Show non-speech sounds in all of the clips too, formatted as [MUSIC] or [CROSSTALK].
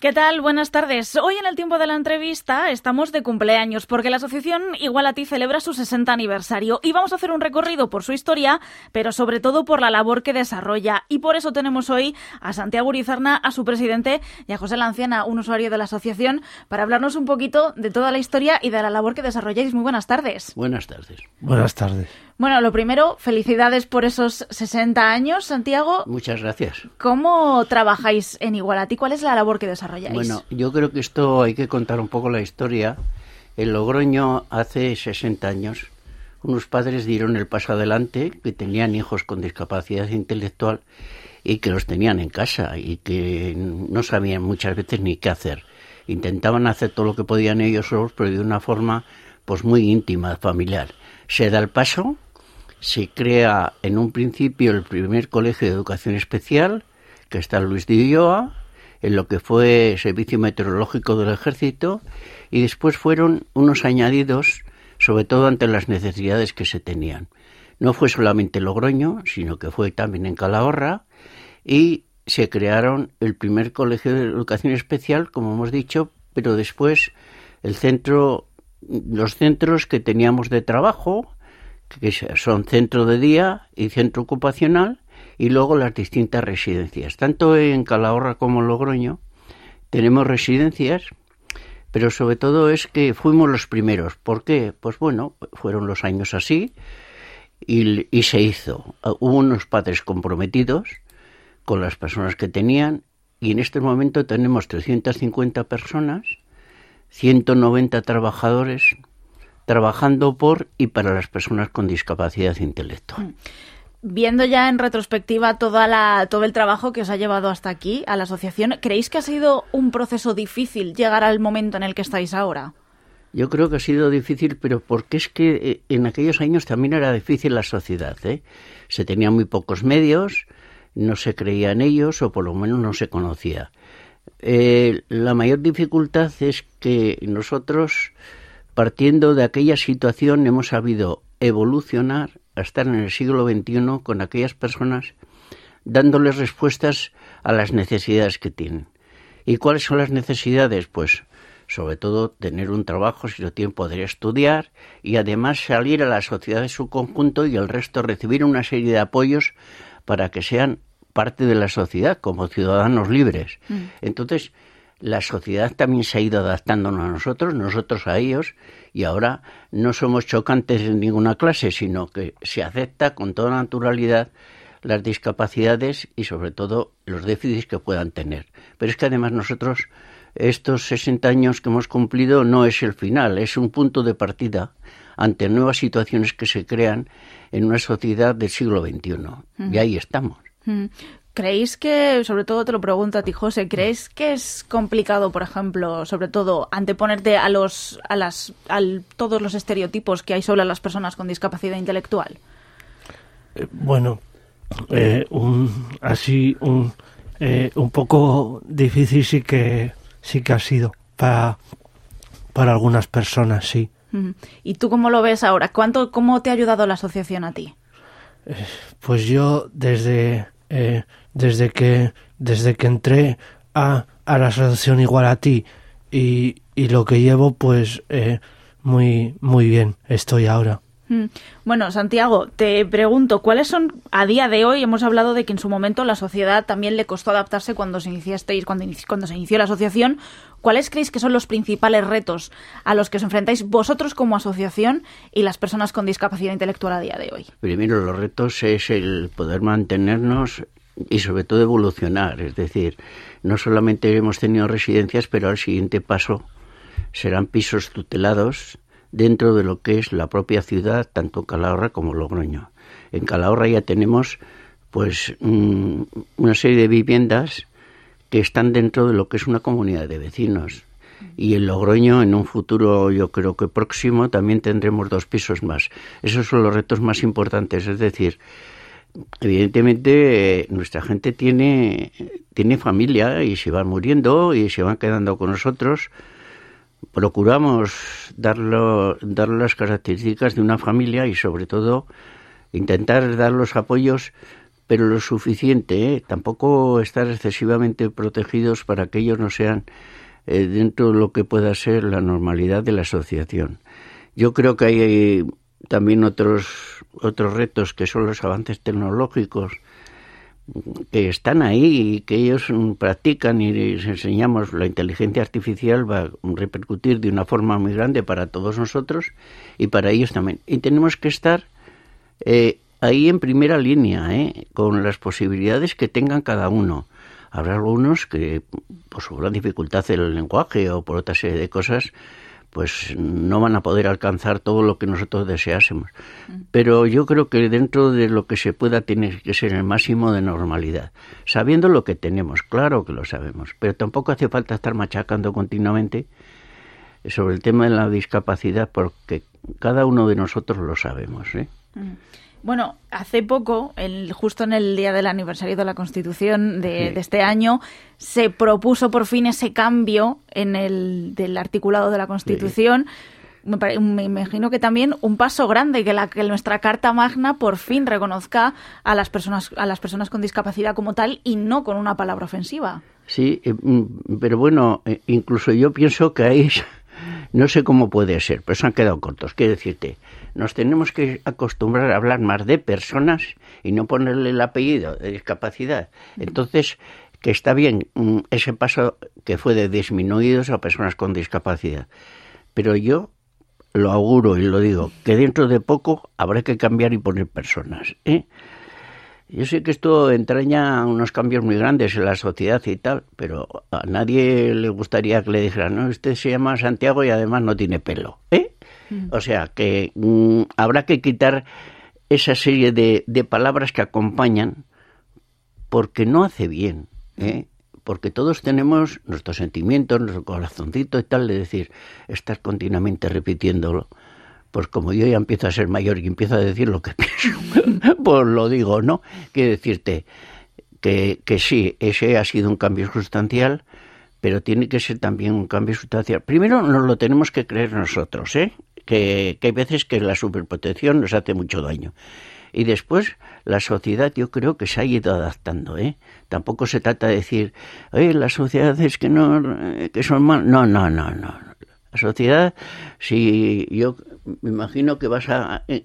¿Qué tal? Buenas tardes. Hoy en el tiempo de la entrevista estamos de cumpleaños porque la asociación Igual a ti celebra su 60 aniversario y vamos a hacer un recorrido por su historia, pero sobre todo por la labor que desarrolla. Y por eso tenemos hoy a Santiago Urizarna, a su presidente, y a José Lanciana, un usuario de la asociación, para hablarnos un poquito de toda la historia y de la labor que desarrolláis. Muy buenas tardes. Buenas tardes. Buenas tardes. Bueno, lo primero, felicidades por esos 60 años, Santiago. Muchas gracias. ¿Cómo trabajáis en Igual a ti? ¿Cuál es la labor que desarrolláis? Bueno, yo creo que esto hay que contar un poco la historia. En Logroño, hace 60 años, unos padres dieron el paso adelante que tenían hijos con discapacidad intelectual y que los tenían en casa y que no sabían muchas veces ni qué hacer. Intentaban hacer todo lo que podían ellos solos, pero de una forma pues muy íntima, familiar. Se da el paso, se crea en un principio el primer colegio de educación especial, que está en Luis de Ulloa, en lo que fue Servicio Meteorológico del Ejército y después fueron unos añadidos, sobre todo ante las necesidades que se tenían. No fue solamente Logroño, sino que fue también en Calahorra y se crearon el primer colegio de educación especial, como hemos dicho, pero después el centro, los centros que teníamos de trabajo, que son centro de día y centro ocupacional, y luego las distintas residencias. Tanto en Calahorra como en Logroño tenemos residencias, pero sobre todo es que fuimos los primeros. ¿Por qué? Pues bueno, fueron los años así y, y se hizo. Hubo unos padres comprometidos con las personas que tenían y en este momento tenemos 350 personas, 190 trabajadores trabajando por y para las personas con discapacidad intelectual. Mm viendo ya en retrospectiva toda la, todo el trabajo que os ha llevado hasta aquí, a la asociación, ¿creéis que ha sido un proceso difícil llegar al momento en el que estáis ahora? Yo creo que ha sido difícil, pero porque es que eh, en aquellos años también era difícil la sociedad. ¿eh? Se tenían muy pocos medios, no se creía en ellos o por lo menos no se conocía. Eh, la mayor dificultad es que nosotros, partiendo de aquella situación, hemos sabido evolucionar a estar en el siglo XXI con aquellas personas dándoles respuestas a las necesidades que tienen. ¿Y cuáles son las necesidades? Pues sobre todo tener un trabajo, si lo tienen poder estudiar y además salir a la sociedad en su conjunto y el resto recibir una serie de apoyos para que sean parte de la sociedad como ciudadanos libres. Mm. Entonces, la sociedad también se ha ido adaptándonos a nosotros, nosotros a ellos, y ahora no somos chocantes en ninguna clase, sino que se acepta con toda naturalidad las discapacidades y sobre todo los déficits que puedan tener. Pero es que además nosotros, estos 60 años que hemos cumplido, no es el final, es un punto de partida ante nuevas situaciones que se crean en una sociedad del siglo XXI. Y ahí estamos. ¿Creéis que, sobre todo te lo pregunto a ti, José, ¿creéis que es complicado, por ejemplo, sobre todo, anteponerte a los, a las, a todos los estereotipos que hay sobre las personas con discapacidad intelectual? Eh, bueno, eh, un, así un, eh, un poco difícil sí que sí que ha sido para para algunas personas, sí. ¿Y tú cómo lo ves ahora? ¿Cuánto, cómo te ha ayudado la asociación a ti? pues yo desde desde que, desde que entré a, a la asociación igual a ti y, y lo que llevo, pues eh, muy, muy bien estoy ahora. Mm. Bueno, Santiago, te pregunto, ¿cuáles son, a día de hoy, hemos hablado de que en su momento la sociedad también le costó adaptarse cuando se iniciasteis, cuando, cuando se inició la asociación, ¿cuáles creéis que son los principales retos a los que os enfrentáis vosotros como asociación y las personas con discapacidad intelectual a día de hoy? Primero, los retos es el poder mantenernos y sobre todo evolucionar. Es decir, no solamente hemos tenido residencias, pero el siguiente paso serán pisos tutelados dentro de lo que es la propia ciudad, tanto Calahorra como Logroño. En Calahorra ya tenemos pues mm, una serie de viviendas que están dentro de lo que es una comunidad de vecinos. Y en Logroño, en un futuro yo creo que próximo, también tendremos dos pisos más. Esos son los retos más importantes, es decir, evidentemente nuestra gente tiene, tiene familia y se van muriendo y se van quedando con nosotros. Procuramos darlo, dar las características de una familia y sobre todo intentar dar los apoyos pero lo suficiente, ¿eh? tampoco estar excesivamente protegidos para que ellos no sean eh, dentro de lo que pueda ser la normalidad de la asociación. Yo creo que hay también otros otros retos que son los avances tecnológicos que están ahí y que ellos practican y les enseñamos la inteligencia artificial va a repercutir de una forma muy grande para todos nosotros y para ellos también. Y tenemos que estar eh, ahí en primera línea, ¿eh? con las posibilidades que tengan cada uno. Habrá algunos que, por su gran dificultad en el lenguaje o por otra serie de cosas, pues no van a poder alcanzar todo lo que nosotros deseásemos. Mm. Pero yo creo que dentro de lo que se pueda tiene que ser el máximo de normalidad, sabiendo lo que tenemos, claro que lo sabemos, pero tampoco hace falta estar machacando continuamente sobre el tema de la discapacidad porque cada uno de nosotros lo sabemos. ¿eh? Mm. Bueno, hace poco, el, justo en el día del aniversario de la Constitución de, este año, se propuso por fin ese cambio en el del articulado de la Constitución. Me, imagino que también un paso grande que, la, que nuestra Carta Magna por fin reconozca a las personas a las personas con discapacidad como tal y no con una palabra ofensiva. Sí, eh, mm, pero bueno, eh, incluso yo pienso que ahí no sé cómo puede ser, pero se han quedado cortos. Quiero decirte, nos tenemos que acostumbrar a hablar más de personas y no ponerle el apellido de discapacidad. Entonces, que está bien mm, ese paso que fue de disminuidos a personas con discapacidad. Pero yo lo auguro y lo digo, que dentro de poco habrá que cambiar y poner personas. ¿eh? Yo sé que esto entraña unos cambios muy grandes en la sociedad y tal, pero a nadie le gustaría que le dijeran, no, usted se llama Santiago y además no tiene pelo. ¿eh? Mm. O sea, que mm, habrá que quitar esa serie de, de, palabras que acompañan porque no hace bien. ¿eh? Porque todos tenemos nuestros sentimientos, nuestro corazoncito y tal, de decir, estar continuamente repitiéndolo pues como yo ya empiezo a ser mayor y empiezo a decir lo que [LAUGHS] pienso, pues lo digo, ¿no? Quiero decirte que, que sí, ese ha sido un cambio sustancial, pero tiene que ser también un cambio sustancial. Primero nos lo tenemos que creer nosotros, ¿eh? Que, que hay veces que la superprotección nos hace mucho daño. Y después la sociedad yo creo que se ha ido adaptando, ¿eh? Tampoco se trata de decir, oye, las sociedades que no, que son mal. No, no, no, no. La sociedad, si yo me imagino que vas a eh,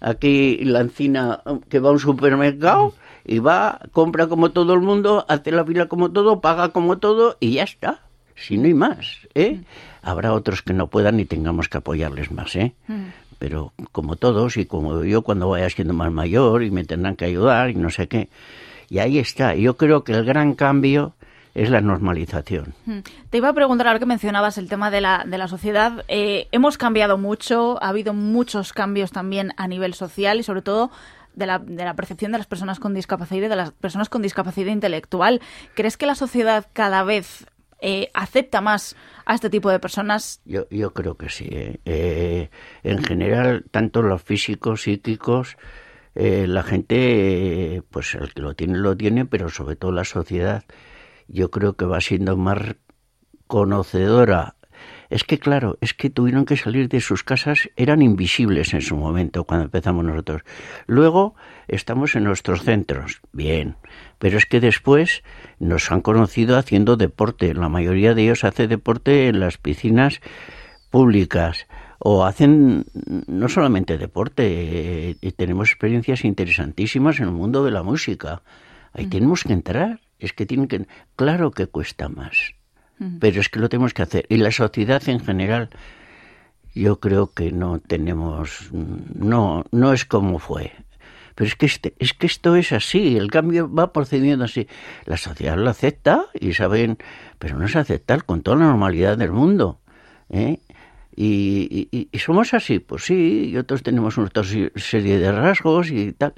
aquí la encina que va a un supermercado y va, compra como todo el mundo, hace la fila como todo, paga como todo y ya está. Si no hay más, ¿eh? Habrá otros que no puedan y tengamos que apoyarles más, ¿eh? Mm. Pero como todos y como yo cuando vaya siendo más mayor y me tendrán que ayudar y no sé qué. Y ahí está. Yo creo que el gran cambio es la normalización. Hmm. Te iba a preguntar, ahora que mencionabas el tema de la, de la sociedad, eh, hemos cambiado mucho, ha habido muchos cambios también a nivel social y sobre todo de la, de la, percepción de las personas con discapacidad y de las personas con discapacidad intelectual. ¿Crees que la sociedad cada vez eh, acepta más a este tipo de personas? Yo, yo creo que sí. ¿eh? en general, tanto los físicos, psíquicos, la gente, pues el que lo tiene, lo tiene, pero sobre todo la sociedad yo creo que va siendo más conocedora. Es que claro, es que tuvieron que salir de sus casas, eran invisibles en su momento cuando empezamos nosotros. Luego estamos en nuestros centros, bien, pero es que después nos han conocido haciendo deporte. La mayoría de ellos hace deporte en las piscinas públicas o hacen no solamente deporte, eh, tenemos experiencias interesantísimas en el mundo de la música. Ahí tenemos que entrar es que tienen que... Claro que cuesta más, pero es que lo tenemos que hacer. Y la sociedad en general, yo creo que no tenemos... No, no es como fue. Pero es que, este, es que esto es así, el cambio va procediendo así. La sociedad lo acepta y saben, pero no es aceptar con toda la normalidad del mundo. ¿eh? Y, y, somos así, pues sí, y otros tenemos nuestra serie de rasgos y tal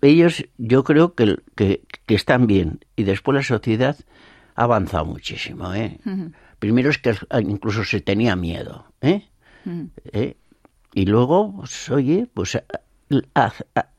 ellos yo creo que, que, están bien y después la sociedad ha avanzado muchísimo. ¿eh? Primero es que incluso se tenía miedo. ¿eh? ¿Eh? Y luego, pues, oye, pues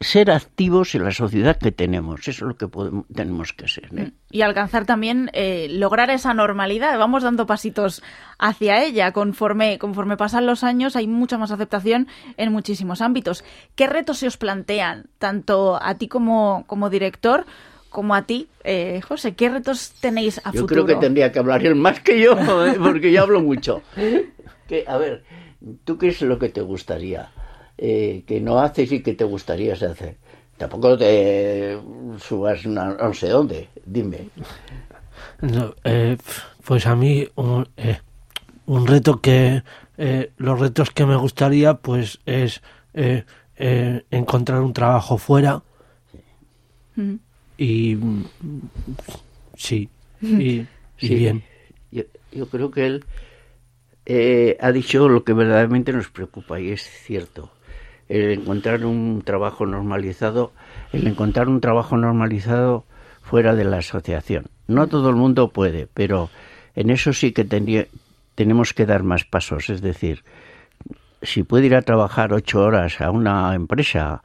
ser activos en la sociedad que tenemos. Eso es lo que tenemos que ser. ¿eh? Y alcanzar también, eh, lograr esa normalidad. Vamos dando pasitos hacia ella. Conforme, conforme pasan los años, hay mucha más aceptación en muchísimos ámbitos. ¿Qué retos se os plantean, tanto a ti como, como director? como a ti, eh, José, ¿qué retos tenéis a yo futuro? Yo creo que tendría que hablar él más que yo, [LAUGHS] porque yo hablo mucho. [LAUGHS] Que, a ver, ¿tú qué es lo que te gustaría? Eh, que no haces y que te gustaría hacer. Tampoco te subas no sé dónde, dime. Eh, pues a mí un, eh, un reto que los retos que me gustaría pues es encontrar un trabajo fuera. Y sí y, bien. Yo, yo, creo que él ha dicho lo que verdaderamente nos preocupa y es cierto el encontrar un trabajo normalizado, el encontrar un trabajo normalizado fuera de la asociación. No todo el mundo puede, pero en eso sí que tenemos que dar más pasos. Es decir, si puede ir a trabajar ocho horas a una empresa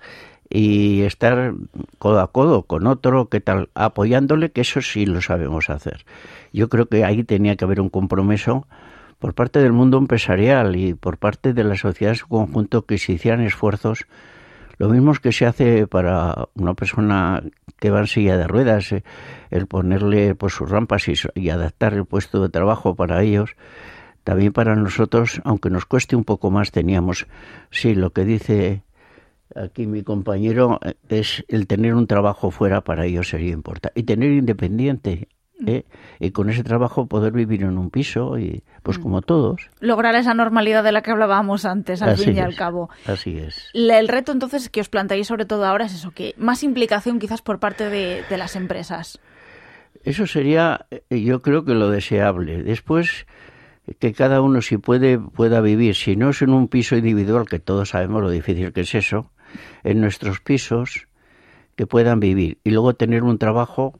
y estar codo a codo con otro, ¿qué tal? Apoyándole, que eso sí lo sabemos hacer. Yo creo que ahí tenía que haber un compromiso por parte del mundo empresarial y por parte de la sociedad en su conjunto que se hicieran esfuerzos, lo mismo que se hace para una persona que va en silla de ruedas, eh, el ponerle pues sus rampas y, adaptar el puesto de trabajo para ellos, también para nosotros, aunque nos cueste un poco más, teníamos, sí, lo que dice aquí mi compañero, eh, es el tener un trabajo fuera para ellos sería importante. Y tener independiente, ¿eh? y con ese trabajo poder vivir en un piso y pues mm. como todos. Lograr esa normalidad de la que hablábamos antes al fin y al cabo. así es. El reto entonces que os planteáis sobre todo ahora es eso que más implicación quizás por parte de, las empresas. Eso sería eh, yo creo que lo deseable. Después que cada uno si puede pueda vivir. Si no es en un piso individual que todos sabemos lo difícil que es eso en nuestros pisos que puedan vivir. Y luego tener un trabajo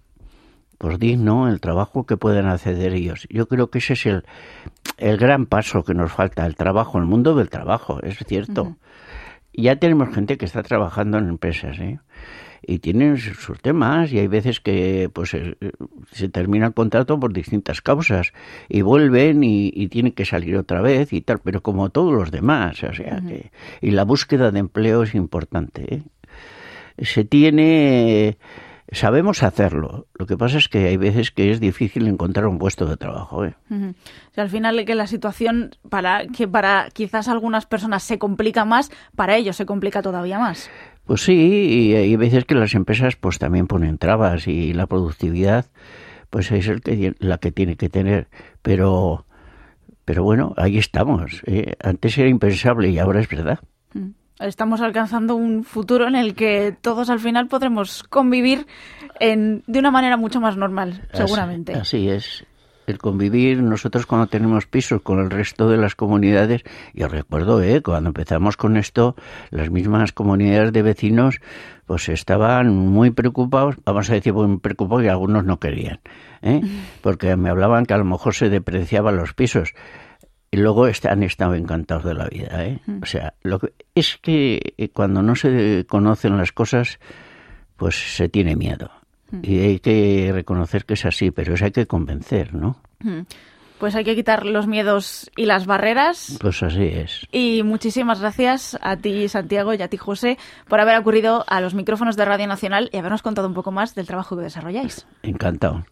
pues digno el trabajo que pueden acceder ellos. Yo creo que ese es el, el gran paso que nos falta, el trabajo, el mundo del trabajo, es cierto. Ya tenemos gente que está trabajando en empresas, ¿eh? y tienen sus temas y hay veces que pues eh, se termina el contrato por distintas causas y vuelven y, tienen que salir otra vez y tal pero como todos los demás o sea que y la búsqueda de empleo es importante ¿eh? se tiene Sabemos hacerlo. Lo que pasa es que hay veces que es difícil encontrar un puesto de trabajo. ¿eh? al final que la situación para que para quizás algunas personas se complica más, para ellos se complica todavía más. Pues sí, y hay veces que las empresas pues también ponen trabas y la productividad pues es el que la que tiene que tener, pero pero bueno, ahí estamos. ¿eh? Antes era impensable y ahora es verdad estamos alcanzando un futuro en el que todos al final podremos convivir en, de una manera mucho más normal, seguramente. Así, es. El convivir, nosotros cuando tenemos pisos con el resto de las comunidades, yo recuerdo, ¿eh? cuando empezamos con esto, las mismas comunidades de vecinos pues estaban muy preocupados, vamos a decir muy preocupados y algunos no querían, ¿eh? [LAUGHS] porque me hablaban que a lo mejor se depreciaban los pisos y luego han estado encantados de la vida. ¿eh? Mm. O sea, lo que, es que eh, cuando no se conocen las cosas, pues se tiene miedo. Mm. Y hay que reconocer que es así, pero eso hay que convencer, ¿no? Mm. Pues hay que quitar los miedos y las barreras. Pues así es. Y muchísimas gracias a ti, Santiago, y a ti, José, por haber acudido a los micrófonos de Radio Nacional y habernos contado un poco más del trabajo que desarrolláis. Encantado.